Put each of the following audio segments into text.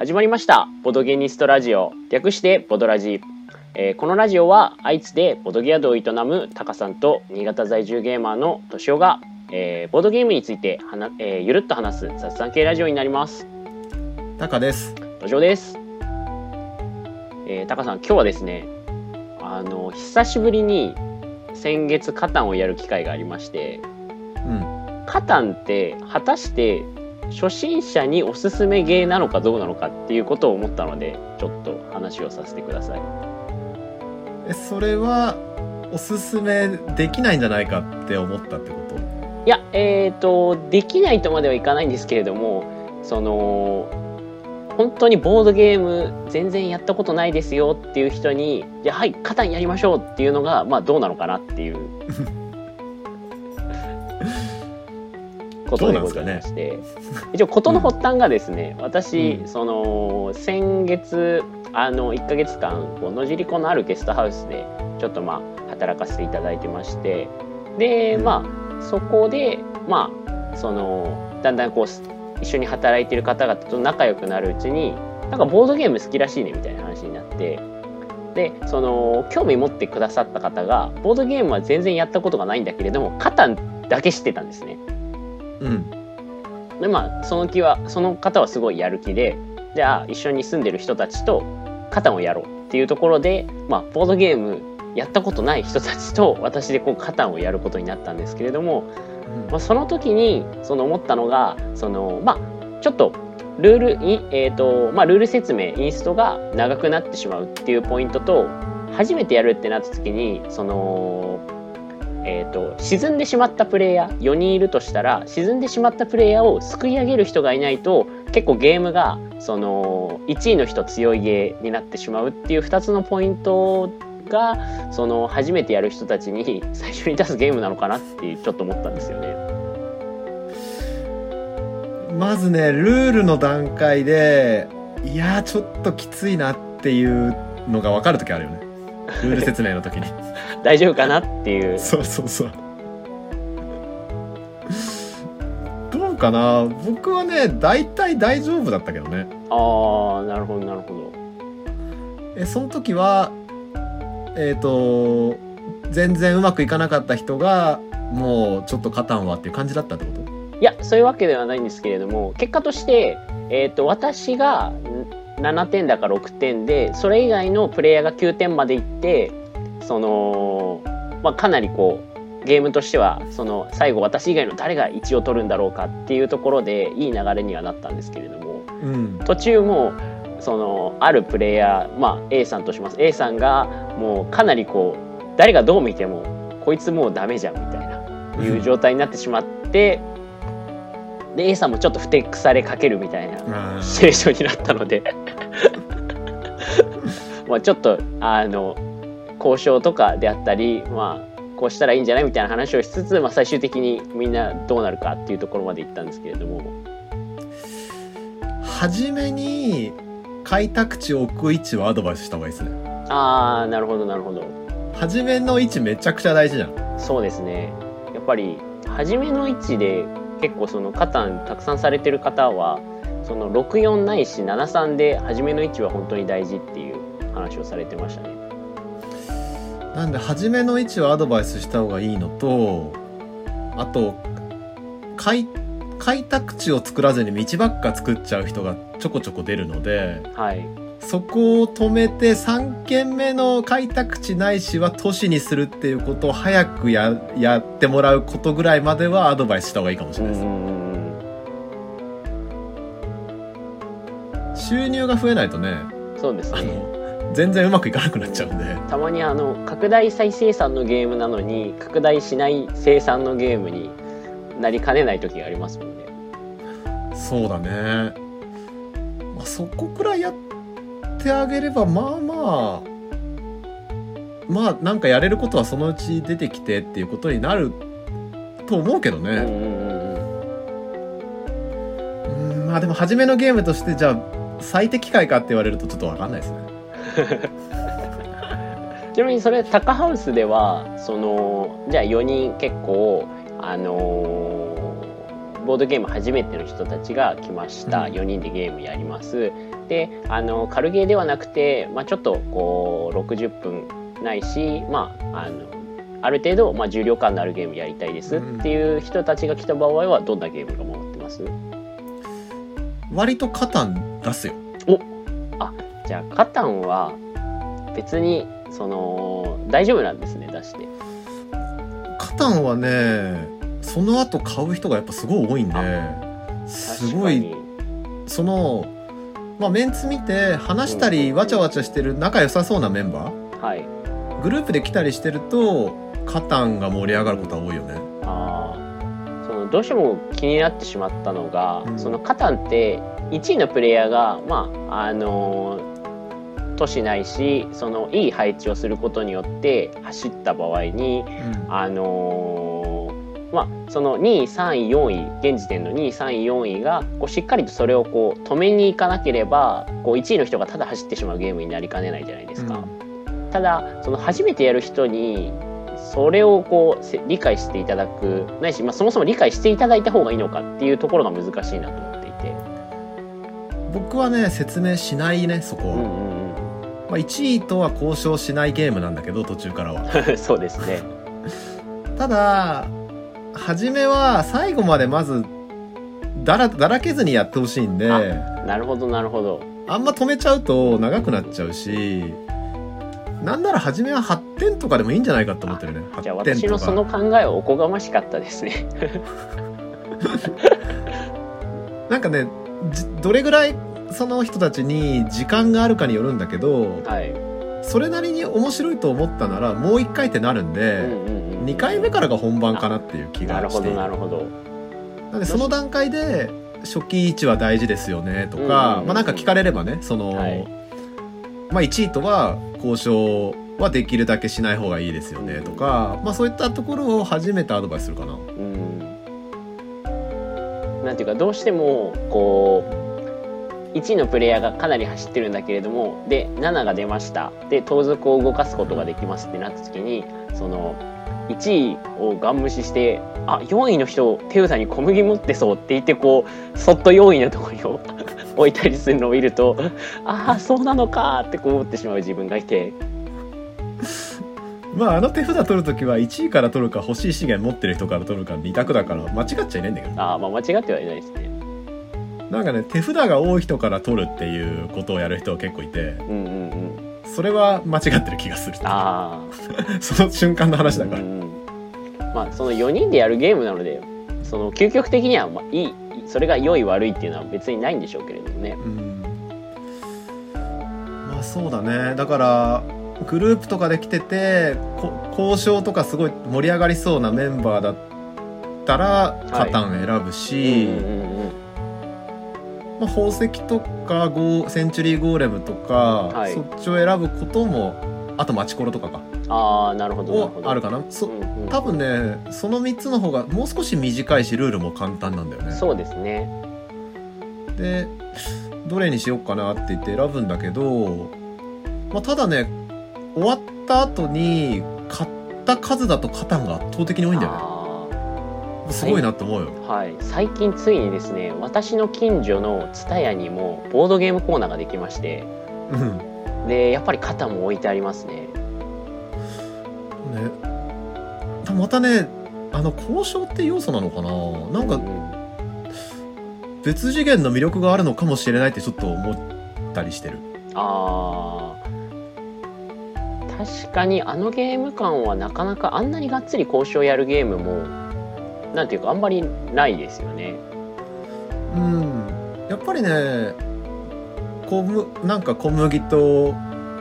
始まりました。ボドゲニストラジオ。略してボドラジ、えーこのラジオは愛知でボドゲ宿を営むタカさんと新潟在住ゲーマーのトシオが、えーボードゲームについてはな、えーゆるっと話す雑談系ラジオになります。タカです。土壌です、えー、タカさん今日はですねあの久しぶりに先月カタンをやる機会がありましてうん。カタンって果たして初心者におすすめゲーなのかどうなのかっていうことを思ったのでちょっと話をさせてください。え、それは、おすすめできないんじゃないかって思ったってこと？いやえっ、とできないとまではいかないんですけれどもその本当にボードゲーム全然やったことないですよっていう人に「じゃあはいカタンやりましょう」っていうのがまあどうなのかなっていう ことでございまして、一応事の発端がですね、私、うん。その先月あの1ヶ月間こう野尻湖のあるゲストハウスでちょっとまあ働かせていただいてまして。でうん。まあそこでまあそのだんだんこうす一緒に働いてる方々と仲良くなるうちになんかボードゲーム好きらしいねみたいな話になって。でその興味持ってくださった方がボードゲームは全然やったことがないんだけれどもカタンだけ知ってたんですね。うん。でまあその気はその方はすごいやる気でじゃあ一緒に住んでる人たちとカタンをやろうっていうところで、まあ、ボードゲームやったことない人たちと私でこうカタンをやることになったんですけれども、まあ、その時にその思ったのがそのまあちょっとルールいえーとまあ、ルール説明インストが長くなってしまうっていうポイントと初めてやるってなった時にその、えー、と沈んでしまったプレイヤー4人いるとしたら沈んでしまったプレイヤーをすくい上げる人がいないと結構ゲームがその1位の人強いゲーになってしまうっていう2つのポイントがその初めてやる人たちに最初に出すゲームなのかなってちょっと思ったんですよね。まずね、ルールの段階で、いや、ちょっときついなっていうのが分かるときあるよね。ルール説明の時に。大丈夫かなっていうそうそうそう。どうかな？僕はね、大体大丈夫だったけどね。ああなるほどなるほどえ、その時は、えっ、と、全然うまくいかなかった人が、もうちょっとカタンはっていう感じだったってこと？いやそういうわけではないんですけれども結果として、えー、と私がん7点だか6点でそれ以外のプレイヤーが9点までいってその、まあ、かなりこうゲームとしてはその最後私以外の誰が1を取るんだろうかっていうところでいい流れにはなったんですけれどもうん。途中もそのあるプレイヤー、まあ、A さんとします A さんがもうかなりこう誰がどう見てもこいつもうダメじゃんみたいないう状態になってしまって、で A さんもちょっとふてくされかけるみたいなあシチュエーションになったのでまあちょっとあの交渉とかであったりまあこうしたらいいんじゃないみたいな話をしつつ、まあ、最終的にみんなどうなるかっていうところまで行ったんですけれども。初めに開拓地を置く位置はアドバイスした方がいいですね。ああなるほどなるほど。初めの位置めちゃくちゃ大事じゃん。そうですね。やっぱり初めの位置で結構そのカタンたくさんされてる方はその64ないし73で初めの位置は本当に大事っていう話をされてましたねなんで初めの位置はアドバイスした方がいいのとあと開開拓地を作らずに道ばっか作っちゃう人がちょこちょこ出るのではい。そこを止めて3軒目の開拓地ないしは都市にするっていうことを早くややってもらうことぐらいまではアドバイスした方がいいかもしうれないです、収入が増えないとねそうですね。あの全然うまくいかなくなっちゃうんで。たまにあの拡大再生産のゲームなのに拡大しない生産のゲームになりかねない時がありますもんね。そうだね、まあ、そこくらいやってあげればまあまあまあなんかやれることはそのうち出てきてっていうことになると思うけどね、うんうんうんうん。うんまあでも初めのゲームとしてじゃあ最適解かって言われるとちょっと分かんないですね ちなみにそれタカハウスではそのじゃあ4人結構あのーボードゲーム初めての人たちが来ました、うん。4人でゲームやります。であの軽ゲーではなくて、まあ、ちょっとこう60分ないし、まあ、あのある程度、まあ、重量感のあるゲームやりたいですっていう人たちが来た場合はどんなゲームが回ってます？割とカタン出すよじゃあカタンは別にその大丈夫なんですね出して。カタンはねその後買う人がやっぱすごい多いんですごいそのまあメンツ見て話したりわちゃわちゃしてる仲良さそうなメンバはい。ーグループで来たりしてるとカタンが盛り上がることは多いよね。あー。そのどうしても気になってしまったのが、うん。そのカタンって1位のプレイヤーがまああの都市ないしそのいい配置をすることによって走った場合にあのーまあその2位3位4位現時点の2位3位4位がこうしっかりとそれをこう止めに行かなければこう1位の人がただ走ってしまうゲームになりかねないじゃないですか。ただその初めてやる人にそれをこうせ理解していただくないし、まあ、そもそも理解していただいた方がいいのかっていうところが難しいなと思っていて。僕はね説明しないねそこは、うんうんまあ、1位とは交渉しないゲームなんだけど途中からはうん、そうですね。ただ初めは最後までまずだらだらけずにやってほしいんであなるほどなるほど。あんま止めちゃうと長くなっちゃうしなんなら初めは8点とかでもいいんじゃないかと思ってるねじゃあ8点と私のそのか考えはおこがましかったですね。なんかねじどれぐらいその人たちに時間があるかによるんだけどはい。それなりに面白いと思ったならもう1回ってなるんで、うんうんうん。2回目からが本番かなっていう気がしてなるほど。なんでその段階で初期位置は大事ですよねとか、うんうんうんうんまあなんか聞かれればねその、はいまあ1位とは交渉はできるだけしない方がいいですよねとか、まあそういったところを初めてアドバイスするかな。うん。なんていうかどうしてもこう1位のプレイヤーがかなり走ってるんだけれどもで7が出ました。で盗賊を動かすことができますってなった時にその1位をガン無視してあ4位の人手札に小麦持ってそうって言ってこうそっと4位のところに 置いたりするのを見るとああそうなのかってこう思ってしまう自分がいて。まああの手札取るときは1位から取るか欲しい資源持ってる人から取るか2択だから間違っちゃいないんだけど。ああまあ間違ってはいないですね。なんかね手札が多い人から取るっていうことをやる人は結構いてうんうんうん。それは間違ってる気がするああ。その瞬間の話だから。うんまあその4人でやるゲームなのでその究極的にはまあいいそれが良い悪いっていうのは別にないんでしょうけれどもね。うんまあそうだねだからグループとかで来ててこ交渉とかすごい盛り上がりそうなメンバーだったらカタン選ぶし、うんうんうんまあ、宝石とかゴーセンチュリーゴーレムとか、はい。そっちを選ぶこともあとマチコロとかか。ああなるほどなるほど。をあるかな。そうんうん。多分ねその3つの方がもう少し短いしルールも簡単なんだよね。そうですね。でどれにしようかなって言って選ぶんだけど、まあ、ただね終わった後に買った数だとカタンが圧倒的に多いんだよね。あすごいなと思うよ、ーはい。最近ついにですね私の近所の蔦屋にもボードゲームコーナーができまして。うん。でやっぱり肩も置いてありますね。ね。またねあの交渉って要素なのかな？なんかううん。別次元の魅力があるのかもしれないってちょっと思ったりしてる。あー。確かにあのゲーム感はなかなかあんなにがっつり交渉やるゲームもなんていうかあんまりないですよね。うんやっぱりね小むなんか小麦と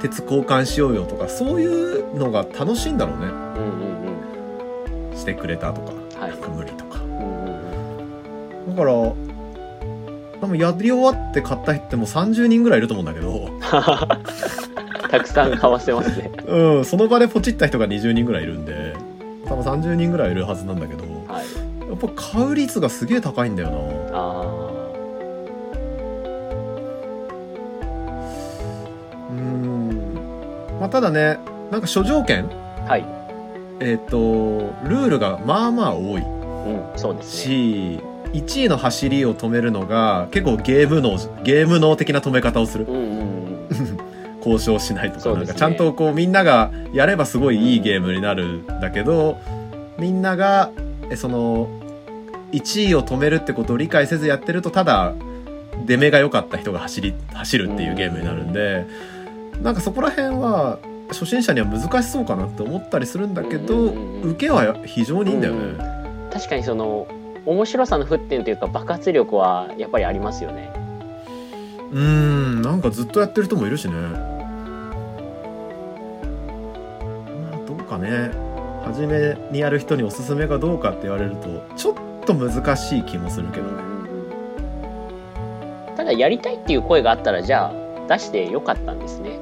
鉄交換しようよとかそういうのが楽しいんだろうねうんうんしてくれたとかうん。はい無理とかうんうんうんだから多分やり終わって買った人ってもう30人ぐらいいると思うんだけど たくさん買わせますね。うんその場でポチった人が20人ぐらいいるんで多分30人ぐらいいるはずなんだけどはい。やっぱ買う率がすげえ高いんだよなあうんまあただねなんか諸条件？あ。はい。えっ、とルールがまあまあ多いうん、そうですね。し1位の走りを止めるのが結構ゲーム脳ゲーム脳的な止め方をするうんうんうん 交渉しないとか,、ねなんかちゃんとこうみんながやればすごいいいゲームになるんだけどみんながえその1位を止めるってことを理解せずやってるとただ出目が良かった人が走り走るっていうゲームになるんでなんかそこら辺は初心者には難しそうかなって思ったりするんだけど受けは非常にいいんだよね。確かにその面白さの沸点というか爆発力はやっぱりありますよね。うーんなんかずっとやってる人もいるしね。まあどうかね。初めにやる人におすすめかどうかって言われるとちょっと難しい気もするけど。ねただやりたいっていう声があったらじゃあ出してよかったんですね、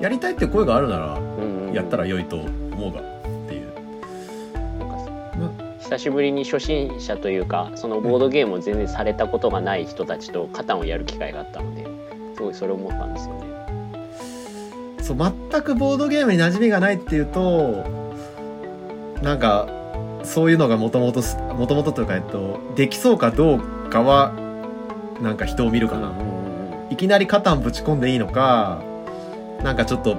やりたいって声があるならやったら良いと思うがっていう。なんか久しぶりに初心者というかそのボードゲームを全然されたことがない人たちとカタンをやる機会があったのですごいそれを思ったんですよね。そう全くボードゲームに馴染みがないっていうとなんかそういうのがもともともともとというか、えっと、できそうかどうかはなんか人を見るかな、いきなりカタンぶち込んでいいのかなんかちょっと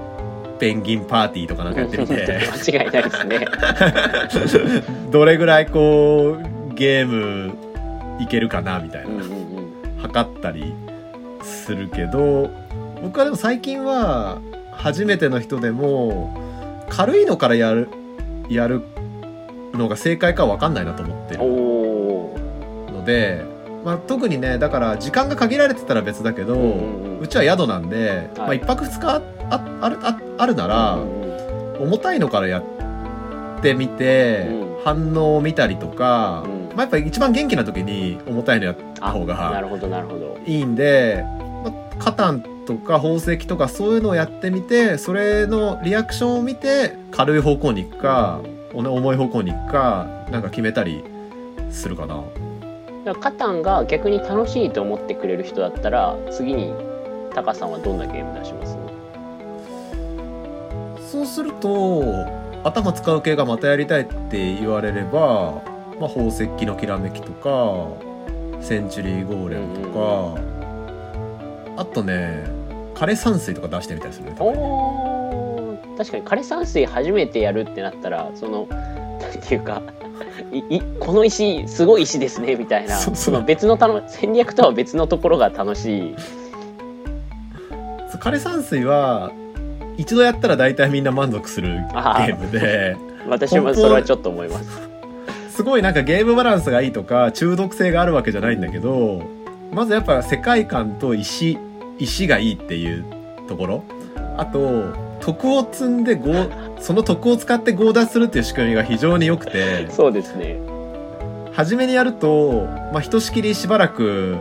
ペンギンパーティーとかなんかやってみて。間違いないですね。どれぐらいこうゲームいけるかなみたいな、うんうんうん。測ったりするけど僕はでも最近は初めての人でも軽いのからやるやるのが正解かは分かんないなと思ってるので、まあ、特にねだから時間が限られてたら別だけど、ー。うちは宿なんで、まあ、はい1泊2日あああるああるなら、重たいのからやってみて、うん。反応を見たりとか、うん。まあ、やっぱり一番元気な時に重たいのやった方ながるほどなるほど。いいんで、まあ、カタンとか宝石とかそういうのをやってみてそれのリアクションを見て軽い方向に行くか、重い方向に行くかなんか決めたりするかな。だからカタンが逆に楽しいと思ってくれる人だったら次にタカさんはどんなゲーム出します？そうすると頭使う系がまたやりたいって言われれば、まあ、宝石のきらめきとかセンチュリーゴーレムとか、あとね枯山水とか出してみたりするね確かに枯山水初めてやるってなったらそのなんていうかいいこの石すごい石ですねみたいな。その別のたの戦略とは別のところが楽しい。枯山水は一度やったら大体みんな満足するゲームで私もそれはちょっと思います。すごいなんかゲームバランスがいいとか中毒性があるわけじゃないんだけどまずやっぱ世界観と石石がいいっていうところ。あと徳を積んでゴーその徳を使って強奪するっていう仕組みが非常に良くて。そうですね。初めにやると、まあ、ひとしきりしばらく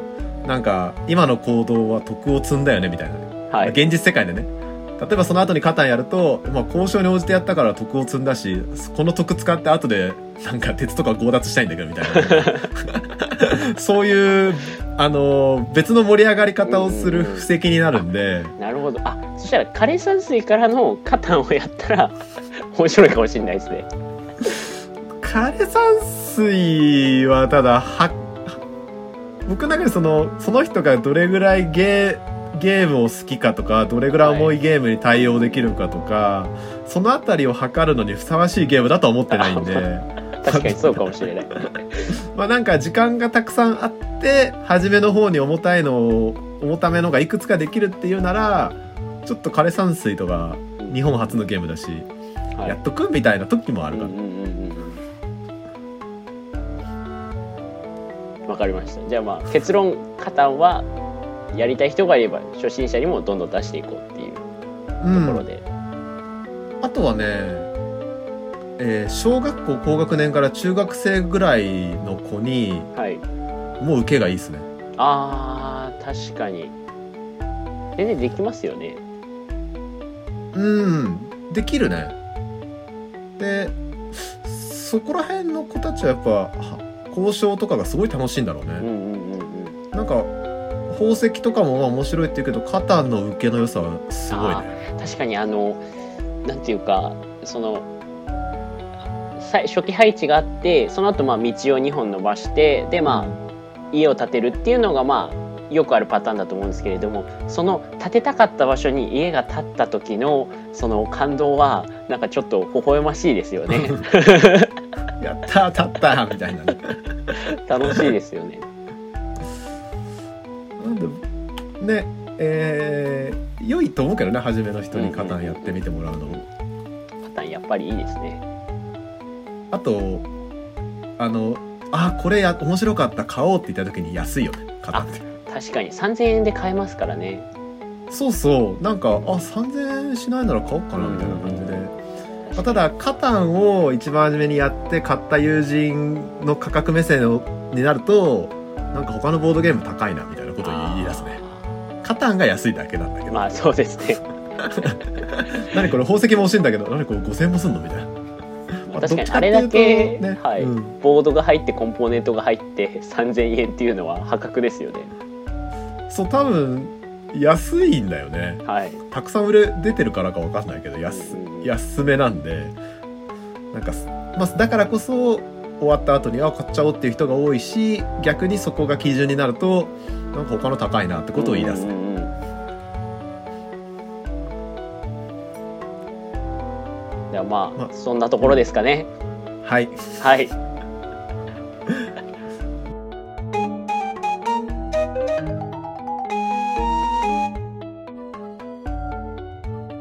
なんか今の行動は徳を積んだよねみたいなね。はい。現実世界でね。例えばその後にカタンやると、まあ、交渉に応じてやったから徳を積んだしこの徳使って後でなんか鉄とか強奪したいんだけどみたいな そういうあの別の盛り上がり方をする布石になるんで。なるほど。あそしたら枯山水からのカタンをやったら 面白いかもしれないですね。枯山水はただは僕の中でそのその人がどれぐらいゲーゲームを好きかとかどれぐらい重いゲームに対応できるかとか、そのあたりを測るのにふさわしいゲームだとは思ってないんで。確かにそうかもしれない。まあなんか時間がたくさんあって初めの方に重たいのを重ためのがいくつかできるっていうならちょっと枯山水とか日本初のゲームだし、はい。やっとくみたいな時もあるかな、うんうんうんうんわかりました。じゃあまあ結論カタンはやりたい人がいれば初心者にもどんどん出していこうっていうとうん。ころで、あとはね、えー小学校高学年から中学生ぐらいの子にはい。もう受けがいいですね。あー確かに。全然できますよね。うん。できるね。でそこら辺の子たちはやっぱは交渉とかがすごい楽しいんだろうね、うんうんうんうん。なんか宝石とかもまあ面白いって言うけどカタンの受けの良さはすごいね。確かにあのなんていうかそのさ初期配置があってその後まあ道を2本伸ばしてでまあ家を建てるっていうのがまあよくあるパターンだと思うんですけれどもその建てたかった場所に家が建った時のその感動はなんかちょっと微笑ましいですよね。やったー立ったーみたいなね。楽しいですよね。なんでねえー、良いと思うけどね初めの人にカタンやってみてもらうの。も、パターンやっぱりいいですね。あとあのあこれや面白かった買おうって言った時に安いよねカタンって確かに。3000円で買えますからね。そうそう。なんかあ3000円しないなら買おうかなみたいな感じで、まあただカタンを一番初めにやって買った友人の価格目線になるとなんか他のボードゲーム高いなみたいなことを言い出すね。カタンが安いだけなんだけど、まあそうですね。何これ宝石も欲しいんだけど。何これ5000円もすんのみたいな。確かにあれだけ、ねはい。うんボードが入ってコンポーネントが入って3000円っていうのは破格ですよねそう多分安いんだよね。はい。たくさん売れ出てるからかわかんないけど安うん。安めなんで。なんか、まあ、だからこそ終わった後にあ買っちゃおうっていう人が多いし逆にそこが基準になるとなんか他の高いなってことを言い出す、うんうんうんではまあ、まあ。そんなところですかね、はい。はい